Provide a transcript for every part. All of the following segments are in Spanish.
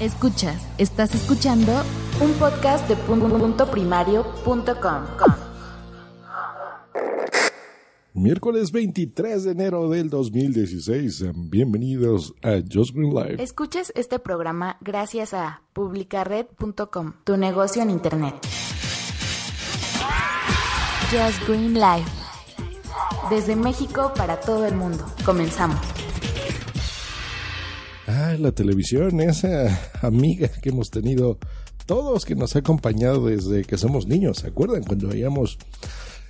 Escuchas, estás escuchando un podcast de punto primario.com. Miércoles 23 de enero del 2016. Bienvenidos a Just Green Life. Escuchas este programa gracias a publicared.com, tu negocio en internet. Just Green Life. Desde México para todo el mundo. Comenzamos. La televisión, esa amiga que hemos tenido todos, que nos ha acompañado desde que somos niños. ¿Se acuerdan cuando veíamos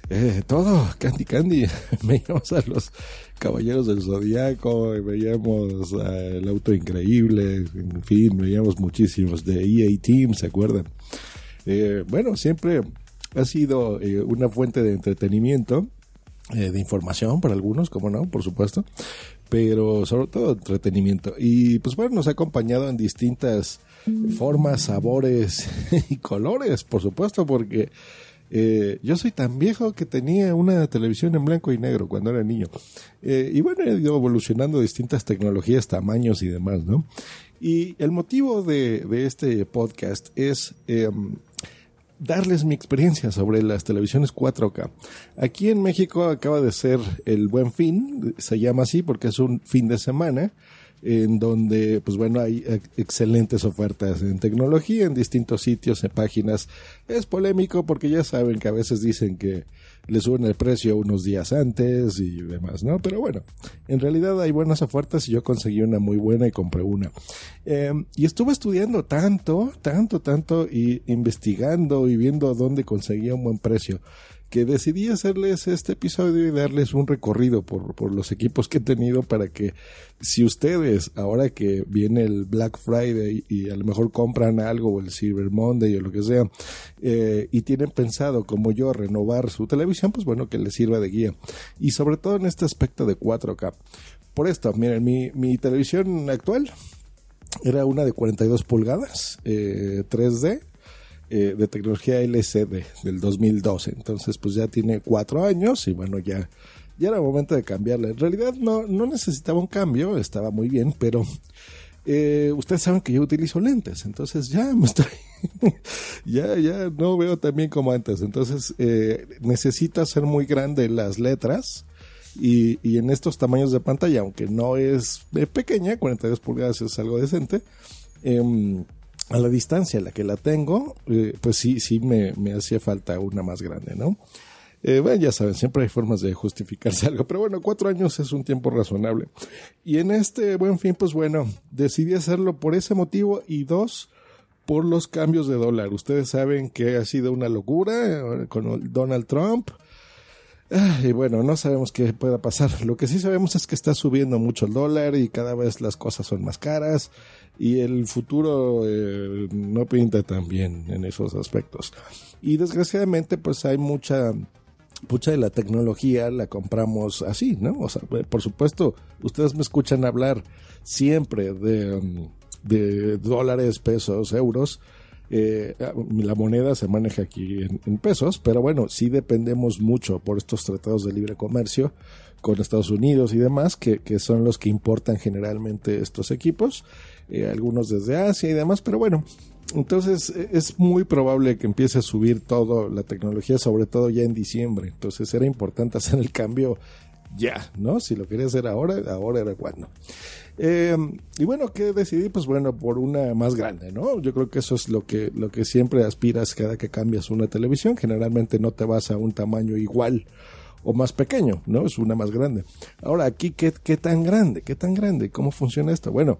eh, todo, Candy Candy? veíamos a los Caballeros del Zodiaco, veíamos el Auto Increíble, en fin, veíamos muchísimos de EA Team, ¿se acuerdan? Eh, bueno, siempre ha sido eh, una fuente de entretenimiento de información para algunos, como no, por supuesto, pero sobre todo entretenimiento. Y pues bueno, nos ha acompañado en distintas formas, sabores y colores, por supuesto, porque eh, yo soy tan viejo que tenía una televisión en blanco y negro cuando era niño. Eh, y bueno, he ido evolucionando distintas tecnologías, tamaños y demás, ¿no? Y el motivo de, este podcast es em, darles mi experiencia sobre las televisiones 4K. Aquí en México acaba de ser el Buen Fin, se llama así porque es un fin de semana en donde, pues bueno, hay excelentes ofertas en tecnología en distintos sitios, en páginas. Es polémico porque ya saben que a veces dicen que le suben el precio unos días antes y demás, ¿no? Pero bueno, en realidad hay buenas ofertas y yo conseguí una muy buena y compré una. Em, y estuve estudiando tanto, tanto, tanto y investigando y viendo dónde conseguía un buen precio que decidí hacerles este episodio y darles un recorrido por, por, los equipos que he tenido para que si ustedes, ahora que viene el Black Friday y a lo mejor compran algo o el Cyber Monday o lo que sea, eh, y tienen pensado como yo renovar su televisión, pues bueno, que les sirva de guía. Y sobre todo en este aspecto de 4K. Por esto, miren, mi, mi televisión actual era una de 42 pulgadas, eh, 3D, eh, de tecnología LCD del 2012. Entonces, pues ya tiene cuatro años y bueno, ya, ya era momento de cambiarla. En realidad no, no necesitaba un cambio, estaba muy bien, pero eh, ustedes saben que yo utilizo lentes, entonces ya me estoy, ya, ya no veo tan bien como antes. Entonces, eh, necesito hacer muy grande las letras. Y, y, en estos tamaños de pantalla, aunque no es pequeña, 42 pulgadas es algo decente, eh, a la distancia a la que la tengo, eh, pues sí, sí me, me hacía falta una más grande, ¿no? Eh, bueno, ya saben, siempre hay formas de justificarse algo, pero bueno, cuatro años es un tiempo razonable. Y en este buen fin, pues bueno, decidí hacerlo por ese motivo y dos, por los cambios de dólar. Ustedes saben que ha sido una locura eh, con Donald Trump. Y bueno, no sabemos qué pueda pasar. Lo que sí sabemos es que está subiendo mucho el dólar y cada vez las cosas son más caras y el futuro eh, no pinta tan bien en esos aspectos. Y desgraciadamente pues hay mucha mucha de la tecnología la compramos así, ¿no? O sea, eh, por supuesto, ustedes me escuchan hablar siempre de, um, de dólares, pesos, euros. Eh, la moneda se maneja aquí en, pesos, pero bueno, sí dependemos mucho por estos tratados de libre comercio con Estados Unidos y demás, que, que son los que importan generalmente estos equipos eh, algunos desde Asia y demás, pero bueno, entonces e, es muy probable que empiece a subir todo la tecnología, sobre todo ya en diciembre. Entonces era importante hacer el cambio ya, ¿no? Si lo quería hacer ahora, ahora era cuando. Eh, y bueno, ¿qué decidí? Pues bueno, por una más grande, ¿no? Yo creo que eso es lo que, lo que siempre aspiras cada que cambias una televisión. Generalmente no te vas a un tamaño igual o más pequeño, ¿no? Es una más grande. Ahora, aquí, ¿qué, qué tan grande? ¿Qué tan grande? ¿Cómo funciona esto? Bueno,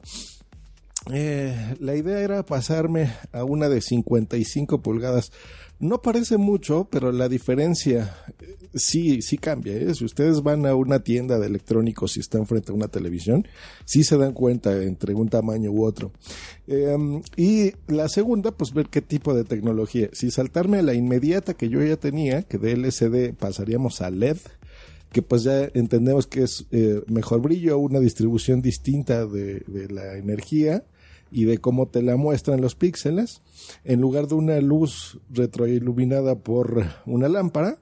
eh, la idea era pasarme a una de 55 pulgadas. No parece mucho, pero la diferencia eh, sí, sí cambia. ¿eh? Si ustedes van a una tienda de electrónicos y están frente a una televisión, sí se dan cuenta entre un tamaño u otro. Em, y la segunda, pues ver qué tipo de tecnología. Si saltarme a la inmediata que yo ya tenía, que de LCD pasaríamos a LED, que pues ya entendemos que es eh, mejor brillo, una distribución distinta de, de la energía y de cómo te la muestran los píxeles, en lugar de una luz retroiluminada por una lámpara,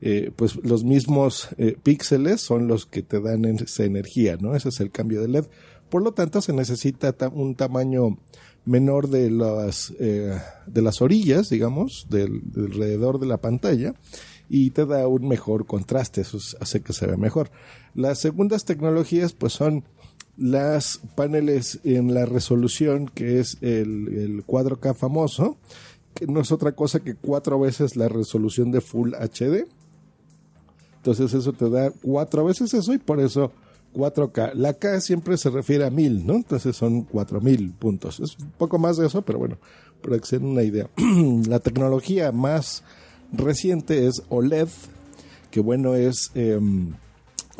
eh, pues los mismos eh, píxeles son los que te dan esa energía, ¿no? Ese es el cambio de LED. Por lo tanto, se necesita un tamaño menor de las, eh, de las orillas, digamos, del, alrededor de la pantalla y te da un mejor contraste, eso hace que se vea mejor. Las segundas tecnologías pues son las paneles en la resolución que es el, el 4K famoso, que no es otra cosa que cuatro veces la resolución de Full HD entonces eso te da cuatro veces eso y por eso 4K. La K siempre se refiere a mil, ¿no? Entonces son 4000 puntos. Es un poco más de eso, pero bueno, para que se den una idea. la tecnología más reciente es OLED, que bueno, es... Em,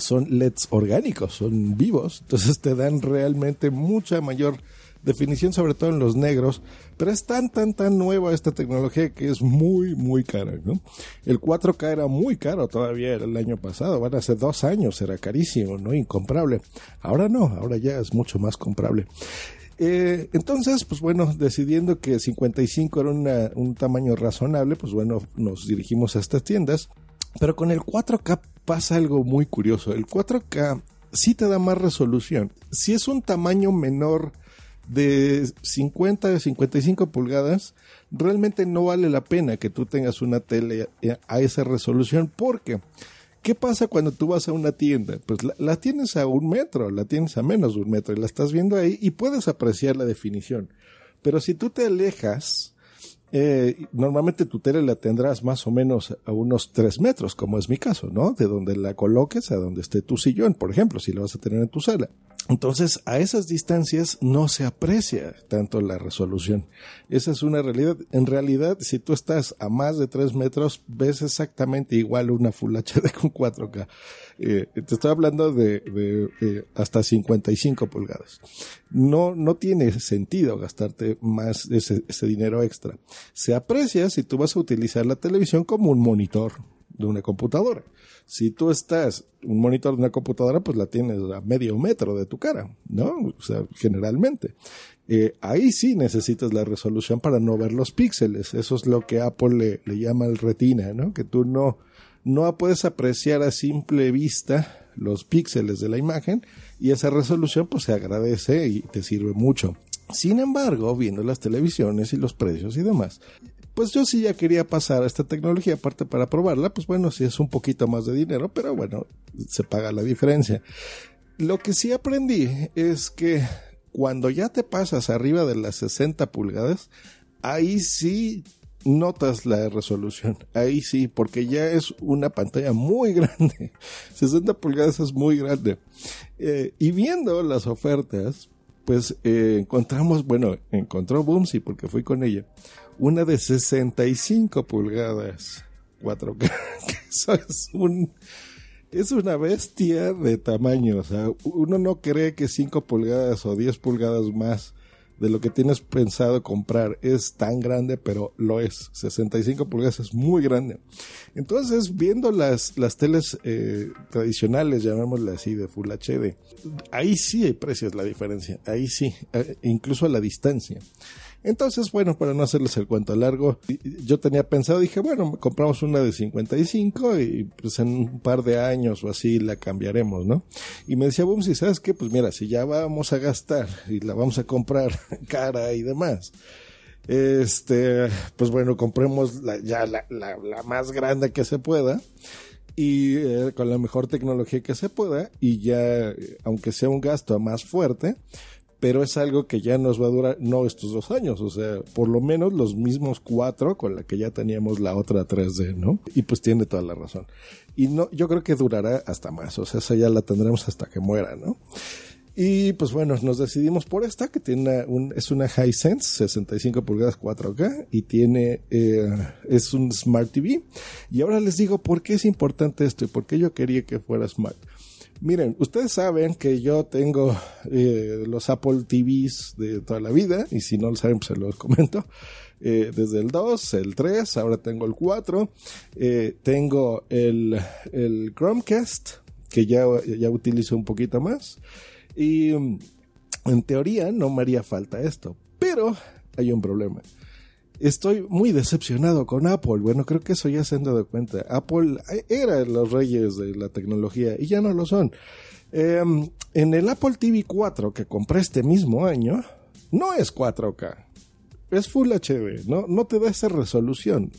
son LEDs orgánicos, son vivos, entonces te dan realmente mucha mayor definición sobre todo en los negros, pero es tan, tan, tan nueva esta tecnología que es muy, muy cara, ¿no? El 4K era muy caro todavía el año pasado, van hace dos años, era carísimo, ¿no? Incomprable. Ahora no, ahora ya es mucho más comprable. Eh, entonces, pues bueno, decidiendo que 55 era un tamaño razonable, pues bueno, nos dirigimos a estas tiendas. Pero con el 4K pasa algo muy curioso. El 4K sí te da más resolución. Si es un tamaño menor de 50 a 55 pulgadas, realmente no vale la pena que tú tengas una tele a esa resolución porque ¿qué pasa cuando tú vas a una tienda? Pues la, tienes a un metro, la tienes a menos de un metro y la estás viendo ahí y puedes apreciar la definición. Pero si tú te alejas, eh, normalmente tu tele la tendrás más o menos a unos 3 metros, como es mi caso, ¿no? De donde la coloques a donde esté tu sillón, por ejemplo, si la vas a tener en tu sala. Entonces, a esas distancias no se aprecia tanto la resolución. Esa es una realidad. En realidad, si tú estás a más de 3 metros, ves exactamente igual una Full HD con 4K. Eh, te estoy hablando de, hasta 55 pulgadas. No, no tiene sentido gastarte más ese, ese dinero extra. Se aprecia si tú vas a utilizar la televisión como un monitor de una computadora. Si tú estás, un monitor de una computadora, pues la tienes a medio metro de tu cara, ¿no? O sea, generalmente. Eh, ahí sí necesitas la resolución para no ver los píxeles. Eso es lo que Apple le, llama el retina, ¿no? Que tú no, no puedes apreciar a simple vista los píxeles de la imagen y esa resolución pues se agradece y te sirve mucho. Sin embargo, viendo las televisiones y los precios y demás, pues yo sí ya quería pasar a esta tecnología, aparte para probarla, pues bueno, sí es un poquito más de dinero, pero bueno, se paga la diferencia. Lo que sí aprendí es que cuando ya te pasas arriba de las 60 pulgadas, ahí sí notas la resolución. Ahí sí, porque ya es una pantalla muy grande. 60 pulgadas es muy grande. Eh, y viendo las ofertas, pues eh, encontramos, bueno, encontró Boomsy porque fui con ella una de 65 pulgadas 4K. Eso es un una bestia de tamaño, o sea, uno no cree que 5 pulgadas o 10 pulgadas más de lo que tienes pensado comprar es tan grande, pero lo es. 65 pulgadas es muy grande. Entonces, viendo las, las teles eh, tradicionales, llamémosle así, de Full HD, ahí sí hay precios la diferencia, ahí sí, eh, incluso a la distancia. Entonces, bueno, para no hacerles el cuento largo, yo tenía pensado, dije, bueno, compramos una de 55 y pues en un par de años o así la cambiaremos, ¿no? Y me decía, boom, si sabes qué, pues mira, si ya vamos a gastar y la vamos a comprar cara y demás, este, pues bueno, compremos la, ya la, la, la más grande que se pueda y eh, con la mejor tecnología que se pueda y ya, aunque sea un gasto más fuerte, pero es algo que ya nos va a durar, no estos dos años, o sea, por lo menos los mismos cuatro con la que ya teníamos la otra 3D, ¿no? Y pues tiene toda la razón. Y no, yo creo que durará hasta más, o sea, esa ya la tendremos hasta que muera, ¿no? Y pues bueno, nos decidimos por esta, que tiene un, es una Hisense 65 pulgadas 4K y tiene, eh, es un Smart TV. Y ahora les digo por qué es importante esto y por qué yo quería que fuera Smart. Miren, ustedes saben que yo tengo eh, los Apple TVs de toda la vida, y si no lo saben, pues se los comento. Eh, desde el 2, el 3, ahora tengo el 4, eh, tengo el, el, Chromecast, que ya, ya utilizo un poquito más, y mm, en teoría no me haría falta esto, pero hay un problema estoy muy decepcionado con Apple. Bueno, creo que eso ya se han dado cuenta. Apple era los reyes de la tecnología y ya no lo son. Em, en el Apple TV 4 que compré este mismo año, no es 4K. Es Full HD, ¿no? No te da esa resolución.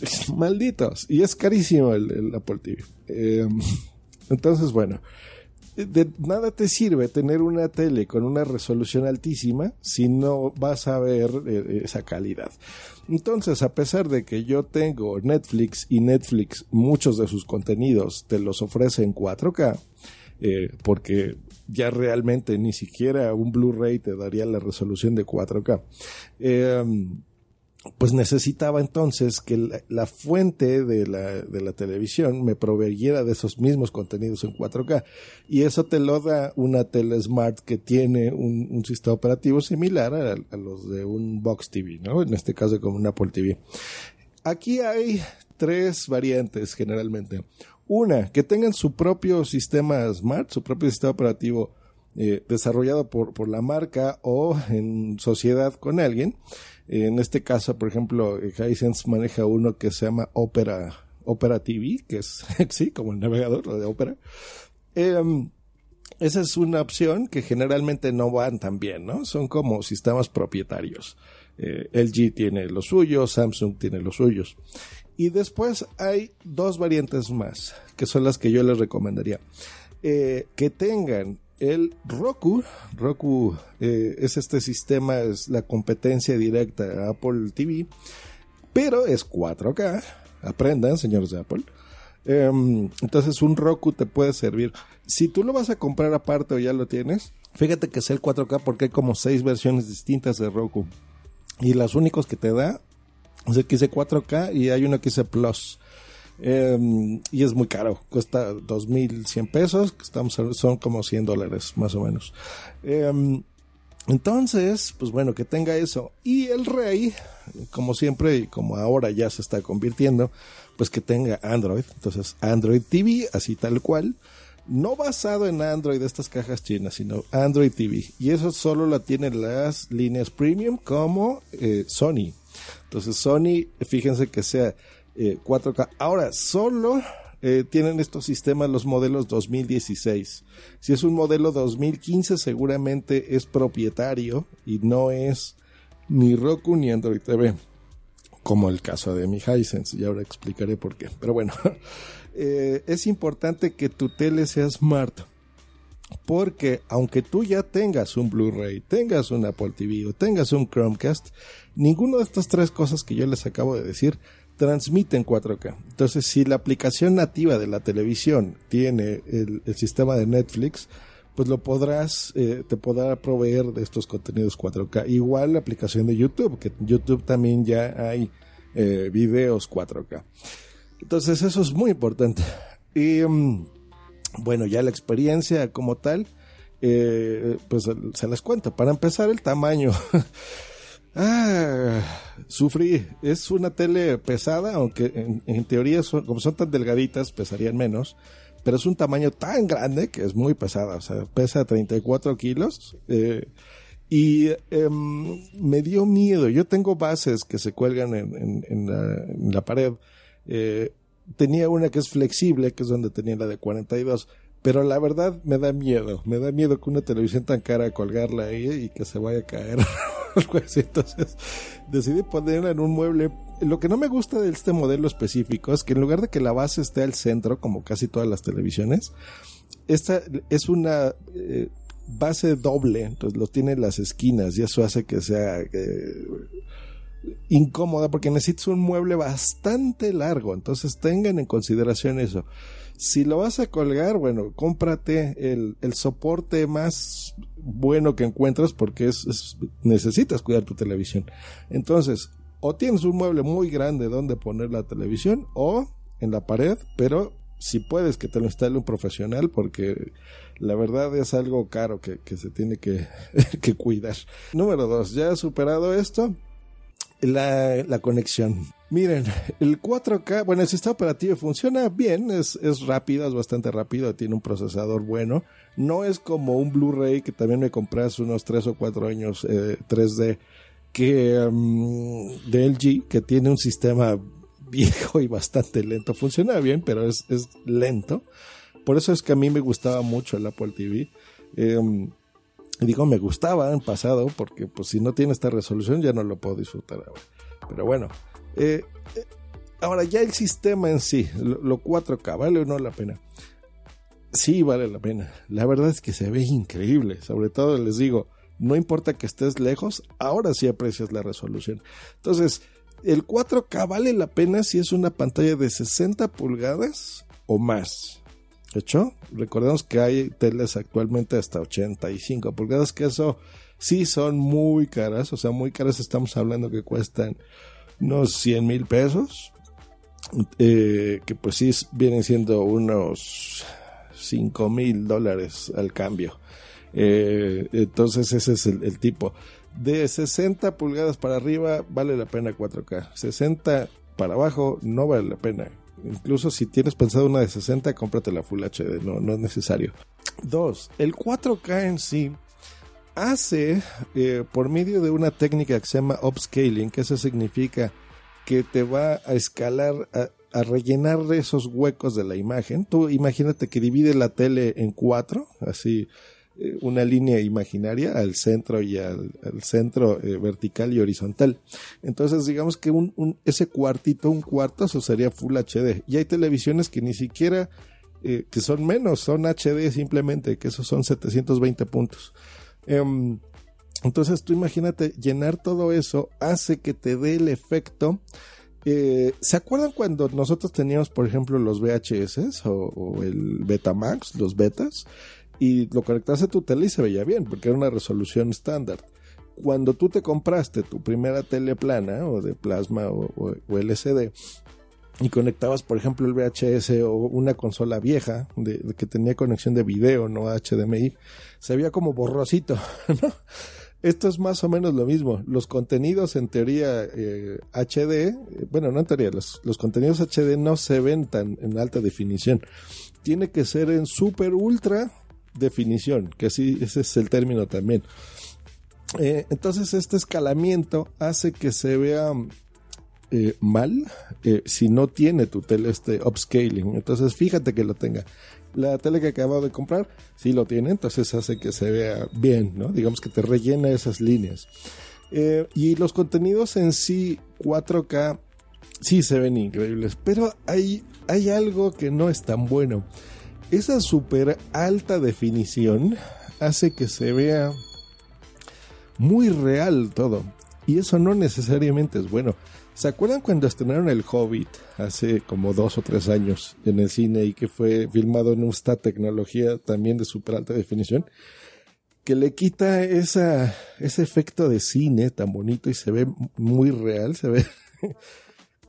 Malditos. Y es carísimo el, Apple TV. Em, entonces, bueno de nada te sirve tener una tele con una resolución altísima si no vas a ver eh, esa calidad. Entonces, a pesar de que yo tengo Netflix y Netflix, muchos de sus contenidos te los ofrece en 4K, eh, porque ya realmente ni siquiera un Blu-ray te daría la resolución de 4K. Eh, pues necesitaba entonces que la, fuente de la, de la, televisión me proveyera de esos mismos contenidos en 4K. Y eso te lo da una tele smart que tiene un, sistema operativo similar a, los de un Box TV, ¿no? En este caso como un Apple TV. Aquí hay tres variantes generalmente. Una, que tengan su propio sistema smart, su propio sistema operativo eh, desarrollado por, por la marca o en sociedad con alguien en este caso, por ejemplo, Hisense maneja uno que se llama Opera, Opera TV, que es, sí, como el navegador de Opera. Em, esa es una opción que generalmente no van tan bien, ¿no? Son como sistemas propietarios. Eh, LG tiene los suyos, Samsung tiene los suyos. Y después hay dos variantes más, que son las que yo les recomendaría. Eh, que tengan el Roku, Roku eh, es este sistema, es la competencia directa a Apple TV, pero es 4K. Aprendan, señores de Apple. Em, entonces un Roku te puede servir. Si tú lo vas a comprar aparte o ya lo tienes, fíjate que es el 4K porque hay como seis versiones distintas de Roku. Y las únicos que te da es el que dice 4K y hay uno que dice Plus. Em, y es muy caro, cuesta 2.100 pesos, estamos, son como 100 dólares más o menos. Em, entonces, pues bueno, que tenga eso. Y el rey, como siempre y como ahora ya se está convirtiendo, pues que tenga Android. Entonces, Android TV, así tal cual. No basado en Android, estas cajas chinas, sino Android TV. Y eso solo lo tienen las líneas premium como eh, Sony. Entonces, Sony, fíjense que sea 4K. Eh, Ahora, solo eh, tienen estos sistemas los modelos 2016. Si es un modelo 2015, seguramente es propietario y no es ni Roku ni Android TV. Como el caso de mi Hisense, y ahora explicaré por qué. Pero bueno, eh, es importante que tu tele sea smart. Porque aunque tú ya tengas un Blu-ray, tengas un Apple TV o tengas un Chromecast, ninguna de estas tres cosas que yo les acabo de decir transmiten 4K. Entonces, si la aplicación nativa de la televisión tiene el, sistema de Netflix, pues lo podrás, eh, te podrá proveer de estos contenidos 4K. Igual la aplicación de YouTube, que en YouTube también ya hay eh, videos 4K. Entonces, eso es muy importante. Y mm, bueno, ya la experiencia como tal, eh, pues se les cuento. Para empezar, el tamaño. Ah, sufrí. Es una tele pesada, aunque en, teoría, son, como son tan delgaditas, pesarían menos. Pero es un tamaño tan grande que es muy pesada. O sea, pesa 34 kilos. Eh, y em, me dio miedo. Yo tengo bases que se cuelgan en, la, pared. Eh, tenía una que es flexible, que es donde tenía la de 42. Pero la verdad me da miedo. Me da miedo que una televisión tan cara colgarla ahí y que se vaya a caer. Entonces decidí ponerla en un mueble. Lo que no me gusta de este modelo específico es que en lugar de que la base esté al centro, como casi todas las televisiones, esta es una eh, base doble, entonces lo tiene en las esquinas y eso hace que sea eh, incómoda porque necesitas un mueble bastante largo, entonces tengan en consideración eso. Si lo vas a colgar, bueno, cómprate el, el soporte más bueno que encuentras porque es, necesitas cuidar tu televisión. Entonces, o tienes un mueble muy grande donde poner la televisión o en la pared, pero si puedes que te lo instale un profesional porque la verdad es algo caro que, se tiene que, que, cuidar. Número dos, ya superado esto, la, la, conexión. Miren, el 4K, bueno, el sistema operativo funciona bien, es, es rápido, es bastante rápido, tiene un procesador bueno. No es como un Blu-ray que también me compré hace unos 3 o 4 años 3D eh, que um, de LG que tiene un sistema viejo y bastante lento. Funciona bien, pero es, es lento. Por eso es que a mí me gustaba mucho el Apple TV. Em, digo, me gustaba en pasado, porque pues si no tiene esta resolución ya no lo puedo disfrutar ahora. Pero bueno, eh, eh, ahora ya el sistema en sí, lo, 4K, ¿vale o no la pena? Sí, vale la pena. La verdad es que se ve increíble. Sobre todo les digo, no importa que estés lejos, ahora sí aprecias la resolución. Entonces, el 4K vale la pena si es una pantalla de 60 pulgadas o más. ¿Hecho? Recordemos que hay teles actualmente hasta 85 pulgadas, que eso sí son muy caras, o sea, muy caras estamos hablando que cuestan unos 100 mil pesos, eh, que pues sí vienen siendo unos 5 mil dólares al cambio. Eh, entonces ese es el tipo de 60 pulgadas para arriba vale la pena 4K. 60 para abajo no vale la pena. Incluso si tienes pensado una de 60, cómprate la Full HD, no, no es necesario. Dos, el 4K en sí hace eh, por medio de una técnica que se llama upscaling, que eso significa que te va a escalar, a, rellenar esos huecos de la imagen. Tú imagínate que divide la tele en cuatro, así eh, una línea imaginaria al centro y al, centro eh, vertical y horizontal. Entonces, digamos que un, ese cuartito, un cuarto, eso sería Full HD. Y hay televisiones que ni siquiera, eh, que son menos, son HD simplemente, que esos son 720 puntos. Em, entonces, tú imagínate, llenar todo eso hace que te dé el efecto. ¿Se acuerdan cuando nosotros teníamos, por ejemplo, los VHS o, o el Betamax, los betas? y lo conectaste a tu tele y se veía bien, porque era una resolución estándar. Cuando tú te compraste tu primera tele plana o de plasma o, LCD y conectabas, por ejemplo, el VHS o una consola vieja de, que tenía conexión de video, no HDMI, se veía como borrosito, Esto es más o menos lo mismo. Los contenidos en teoría HD, eh, bueno, no en teoría, los, los, contenidos HD no se ven tan en alta definición. Tiene que ser en super ultra definición, que así ese es el término también. Eh, entonces este escalamiento hace que se vea eh, mal eh, si no tiene tu tele este upscaling. Entonces fíjate que lo tenga. La tele que acabo de comprar sí lo tiene, entonces hace que se vea bien, ¿no? Digamos que te rellena esas líneas. y los contenidos en sí 4K sí se ven increíbles, pero hay, hay algo que no es tan bueno esa super alta definición hace que se vea muy real todo. Y eso no necesariamente es bueno. ¿Se acuerdan cuando estrenaron El Hobbit hace como dos o tres años en el cine y que fue filmado en esta tecnología también de super alta definición? Que le quita ese efecto de cine tan bonito y se ve muy real, se ve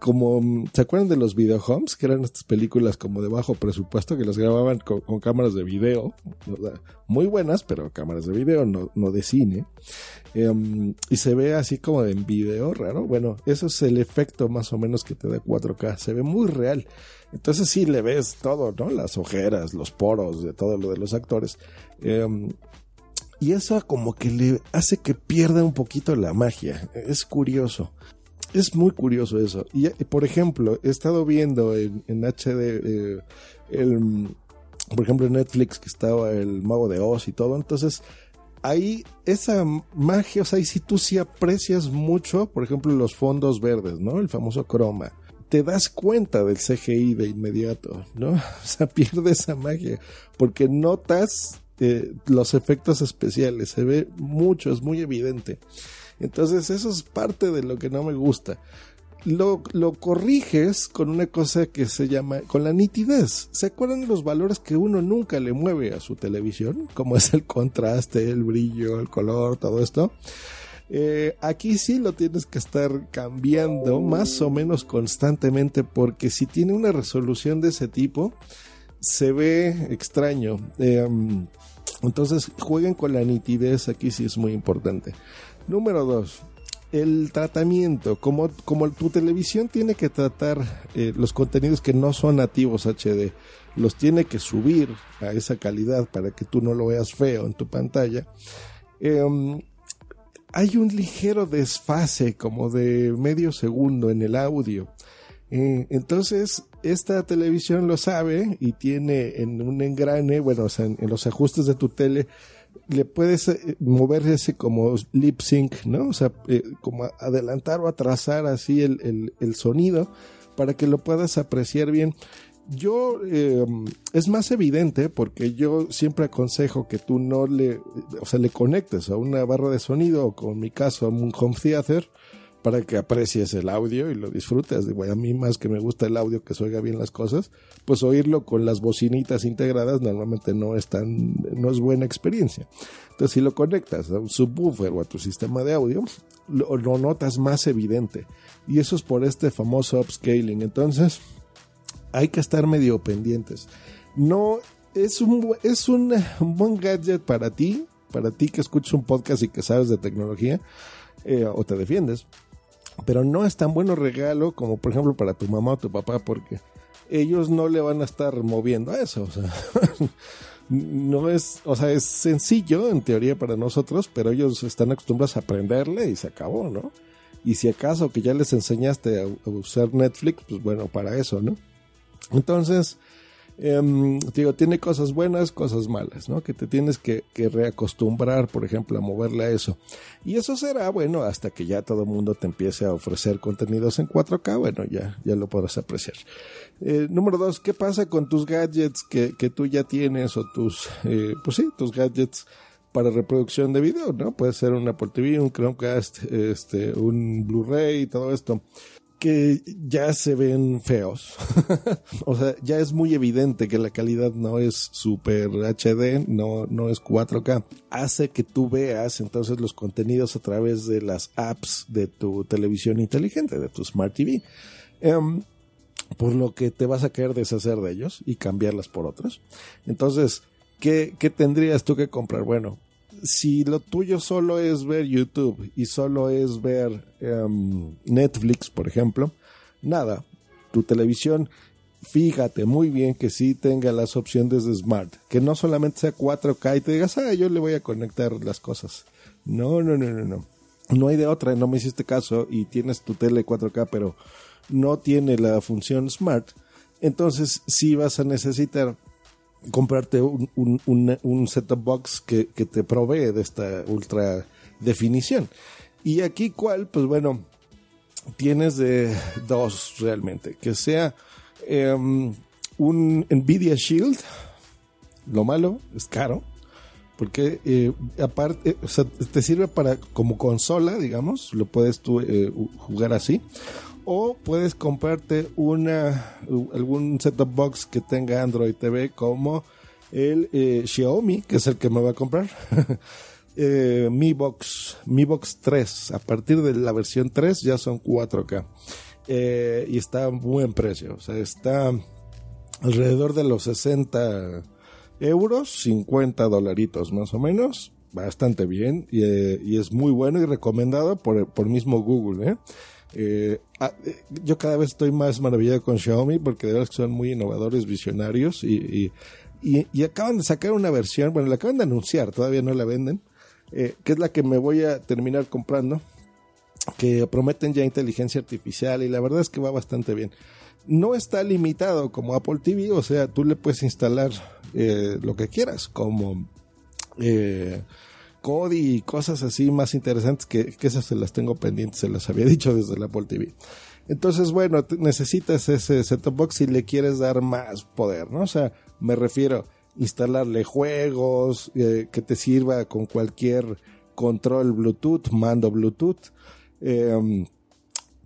como, ¿se acuerdan de los video homes? Que eran estas películas como de bajo presupuesto que las grababan con, cámaras de video, muy buenas, pero cámaras de video, no, no de cine. Em, y se ve así como en video raro. Bueno, eso es el efecto más o menos que te da 4K. Se ve muy real. Entonces sí le ves todo, ¿no? Las ojeras, los poros, de todo lo de los actores. Em, y eso como que le hace que pierda un poquito la magia. Es curioso es muy curioso eso. Y, por ejemplo, he estado viendo en, HD, eh, el, por ejemplo, en Netflix que estaba el Mago de Oz y todo. Entonces, ahí esa magia, o sea, y si tú sí aprecias mucho, por ejemplo, los fondos verdes, ¿no? El famoso croma. Te das cuenta del CGI de inmediato, ¿no? O sea, pierde esa magia porque notas eh, los efectos especiales, se ve mucho, es muy evidente. Entonces eso es parte de lo que no me gusta. lo, lo, corriges con una cosa que se llama, con la nitidez. ¿Se acuerdan los valores que uno nunca le mueve a su televisión? Como es el contraste, el brillo, el color, todo esto. Eh, aquí sí lo tienes que estar cambiando más o menos constantemente porque si tiene una resolución de ese tipo, se ve extraño. Eh, entonces jueguen con la nitidez, aquí sí es muy importante. Número dos, el tratamiento, como, como tu televisión tiene que tratar eh, los contenidos que no son nativos HD, los tiene que subir a esa calidad para que tú no lo veas feo en tu pantalla. Em, hay un ligero desfase como de medio segundo en el audio. Eh, entonces, esta televisión lo sabe y tiene en un engrane, bueno, o sea, en los ajustes de tu tele, le puedes eh, mover ese como lip sync, ¿no? O sea, eh, como adelantar o atrasar así el, el, sonido para que lo puedas apreciar bien. Yo, eh, es más evidente porque yo siempre aconsejo que tú no le, o sea, le conectes a una barra de sonido o con mi caso a un home theater para que aprecies el audio y lo disfrutes. Digo, a mí más que me gusta el audio, que se oiga bien las cosas, pues oírlo con las bocinitas integradas normalmente no es tan, no es buena experiencia. Entonces, si lo conectas a un subwoofer o a tu sistema de audio, lo, notas más evidente. Y eso es por este famoso upscaling. Entonces, hay que estar medio pendientes. No, es un, es un, un buen gadget para ti, para ti que escuchas un podcast y que sabes de tecnología. Eh, o te defiendes pero no es tan bueno regalo como por ejemplo para tu mamá o tu papá porque ellos no le van a estar moviendo a eso, o sea, no es, o sea, es sencillo en teoría para nosotros, pero ellos están acostumbrados a aprenderle y se acabó, ¿no? Y si acaso que ya les enseñaste a usar Netflix, pues bueno, para eso, ¿no? Entonces, Em, digo, tiene cosas buenas, cosas malas, ¿no? Que te tienes que, reacostumbrar, por ejemplo, a moverle a eso. Y eso será, bueno, hasta que ya todo el mundo te empiece a ofrecer contenidos en 4K, bueno, ya, ya lo podrás apreciar. Eh, número dos, ¿qué pasa con tus gadgets que, que tú ya tienes o tus, eh, pues sí, tus gadgets para reproducción de video, ¿no? Puede ser un Apple TV, un Chromecast, este, un Blu-ray y todo esto que ya se ven feos. o sea, ya es muy evidente que la calidad no es super HD, no, no es 4K. Hace que tú veas entonces los contenidos a través de las apps de tu televisión inteligente, de tu Smart TV. Em, por lo que te vas a querer deshacer de ellos y cambiarlas por otros. Entonces, ¿qué, qué tendrías tú que comprar? Bueno, si lo tuyo solo es ver YouTube y solo es ver em, Netflix, por ejemplo, nada, tu televisión, fíjate muy bien que sí tenga las opciones de Smart, que no solamente sea 4K y te digas, ah, yo le voy a conectar las cosas. No, no, no, no, no. No hay de otra, no me hiciste caso y tienes tu tele 4K, pero no tiene la función Smart. Entonces sí vas a necesitar comprarte un, un, un, set-top box que, te provee de esta ultra definición. Y aquí, ¿cuál? Pues bueno, tienes de dos realmente. Que sea em, un Nvidia Shield. Lo malo es caro. Porque eh, aparte, te sirve para como consola, digamos, lo puedes tú eh, jugar así o puedes comprarte una algún set-top box que tenga Android TV como el eh, Xiaomi, que es el que me va a comprar. eh, Mi Box, Mi Box 3. A partir de la versión 3 ya son 4K. Eh, y está a buen precio. O sea, está alrededor de los 60 euros, 50 dolaritos más o menos. Bastante bien. Y, y es muy bueno y recomendado por, por mismo Google. Eh, ah, eh, yo cada vez estoy más maravillado con Xiaomi porque de verdad son muy innovadores, visionarios y, y, acaban de sacar una versión, bueno, la acaban de anunciar, todavía no la venden, eh, que es la que me voy a terminar comprando, que prometen ya inteligencia artificial y la verdad es que va bastante bien. No está limitado como Apple TV, o sea, tú le puedes instalar lo que quieras, como Cody y cosas así más interesantes que, esas se las tengo pendientes, se las había dicho desde la Apple TV. Entonces, bueno, necesitas ese set-top box si le quieres dar más poder, ¿no? O sea, me refiero instalarle juegos eh, que te sirva con cualquier control Bluetooth, mando Bluetooth. Em,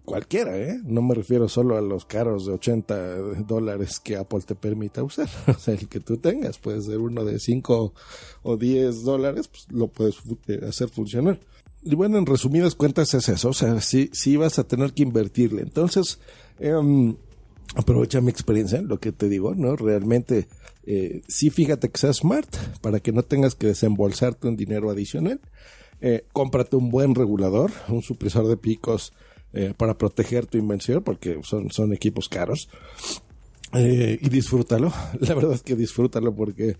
cualquiera, ¿eh? No me refiero solo a los caros de 80 dólares que Apple te permita usar. O sea, el que tú tengas, puede ser uno de 5 o 10 dólares, pues lo puedes eh, hacer funcionar. Y bueno, en resumidas cuentas es eso, o sea, sí, sí vas a tener que invertirle. Entonces, eh, aprovecha mi experiencia, lo que te digo, ¿no? Realmente, eh, sí fíjate que sea smart para que no tengas que desembolsarte un dinero adicional. Eh, cómprate un buen regulador, un supresor de picos eh, para proteger tu invención, porque son, son equipos caros. Eh, y disfrútalo, la verdad es que disfrútalo porque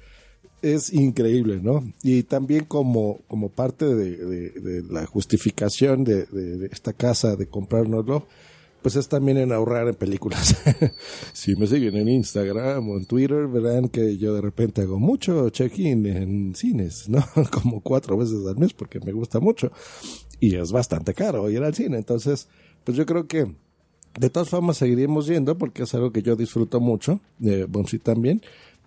es increíble, ¿no? Y también como, como parte de, la justificación de, de, esta casa de comprárnoslo, pues es también en ahorrar en películas. si me siguen en Instagram o en Twitter, verán que yo de repente hago mucho check-in en cines, ¿no? Como cuatro veces al mes porque me gusta mucho. Y es bastante caro ir al cine. Entonces, pues yo creo que de todas formas seguiremos yendo porque es algo que yo disfruto mucho, de Bonsi también,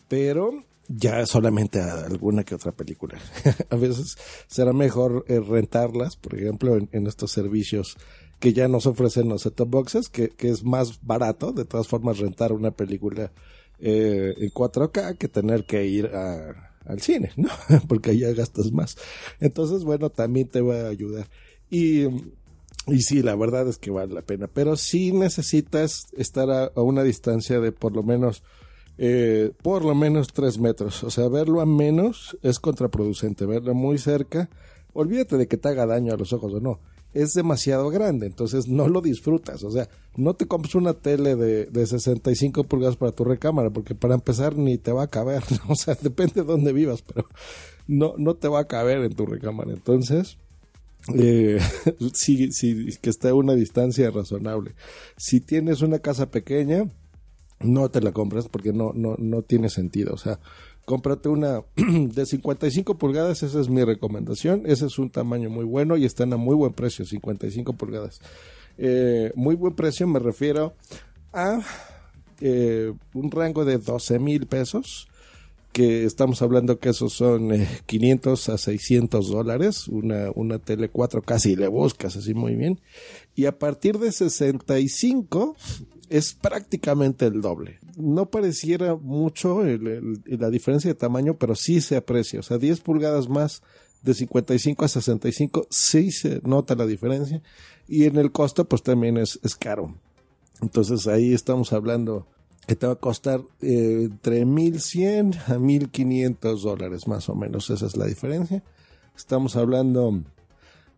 pero ya solamente a alguna que otra película. a veces será mejor eh, rentarlas, por ejemplo, en estos servicios que ya nos ofrecen los set-top boxes, que, que, es más barato, de todas formas, rentar una película eh, en 4K que tener que ir a, al cine, ¿no? Porque ya gastas más. Entonces, bueno, también te va a ayudar. Y, y sí, la verdad es que vale la pena, pero sí necesitas estar a, una distancia de por lo menos eh, por lo menos tres metros. O sea, verlo a menos es contraproducente. Verlo muy cerca, olvídate de que te haga daño a los ojos o no es demasiado grande, entonces no lo disfrutas. O sea, no te compres una tele de, de 65 pulgadas para tu recámara, porque para empezar ni te va a caber. O sea, depende de dónde vivas, pero no, no te va a caber en tu recámara. Entonces, eh, sí, sí, que esté a una distancia razonable. Si tienes una casa pequeña, no te la compras porque no, no, no tiene sentido. O sea, cómprate una de 55 pulgadas, esa es mi recomendación. Ese es un tamaño muy bueno y están a muy buen precio, 55 pulgadas. Eh, muy buen precio me refiero a eh, un rango de 12 mil pesos, que estamos hablando que esos son eh, 500 a 600 dólares, una, una tele 4 casi le buscas así muy bien. Y a partir de 65 es prácticamente el doble. No pareciera mucho la diferencia de tamaño, pero sí se aprecia. O sea, 10 pulgadas más de 55 a 65, sí se nota la diferencia. Y en el costo, pues también es, es caro. Entonces ahí estamos hablando que te va a costar eh, entre 1100 a 1500 dólares más o menos. Esa es la diferencia. Estamos hablando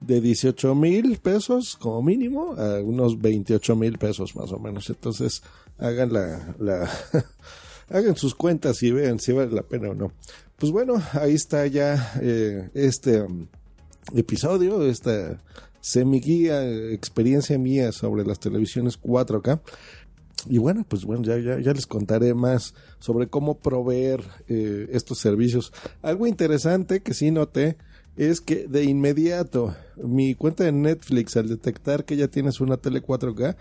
de 18 mil pesos como mínimo a unos 28 mil pesos más o menos. Entonces hagan la, la hagan sus cuentas y vean si vale la pena o no. Pues bueno, ahí está ya eh, este um, episodio, esta semi guía, experiencia mía sobre las televisiones 4K. Y bueno, pues bueno, ya, ya, ya les contaré más sobre cómo proveer eh, estos servicios. Algo interesante que sí noté es que de inmediato mi cuenta de Netflix al detectar que ya tienes una tele 4K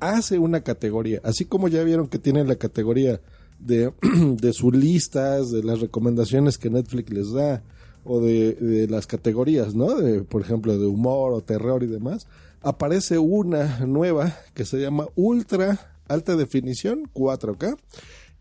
hace una categoría, así como ya vieron que tienen la categoría de, de sus listas, de las recomendaciones que Netflix les da o de, de las categorías, ¿no? De, por ejemplo, de humor o terror y demás, aparece una nueva que se llama Ultra Alta Definición 4K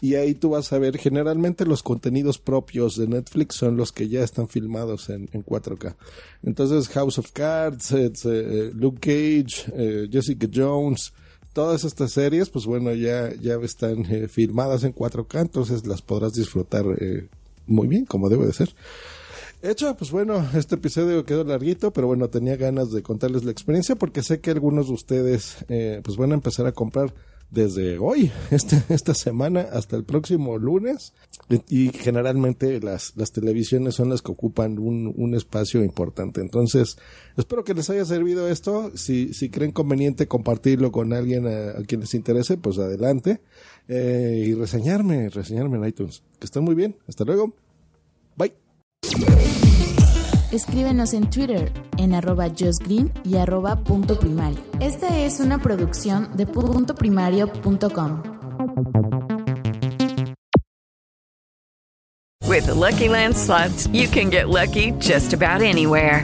y ahí tú vas a ver generalmente los contenidos propios de Netflix son los que ya están filmados en, en 4K. Entonces House of Cards, eh, Luke Cage, eh, Jessica Jones, todas estas series, pues bueno, ya, ya están eh, filmadas en 4K, entonces las podrás disfrutar eh, muy bien, como debe de ser. Hecho, pues bueno, este episodio quedó larguito, pero bueno, tenía ganas de contarles la experiencia porque sé que algunos de ustedes eh, pues van a empezar a comprar desde hoy, este, esta semana, hasta el próximo lunes. Y generalmente las, las televisiones son las que ocupan un, un espacio importante. Entonces, espero que les haya servido esto. Si, si creen conveniente compartirlo con alguien a, quien les interese, pues adelante. Eh, y reseñarme, reseñarme en iTunes. Que estén muy bien. Hasta luego. Bye. Escríbenos en Twitter en arroba justgreen y arroba punto primario. Esta es una producción de puntoprimario.com. With the Lucky Land slots, you can get lucky just about anywhere.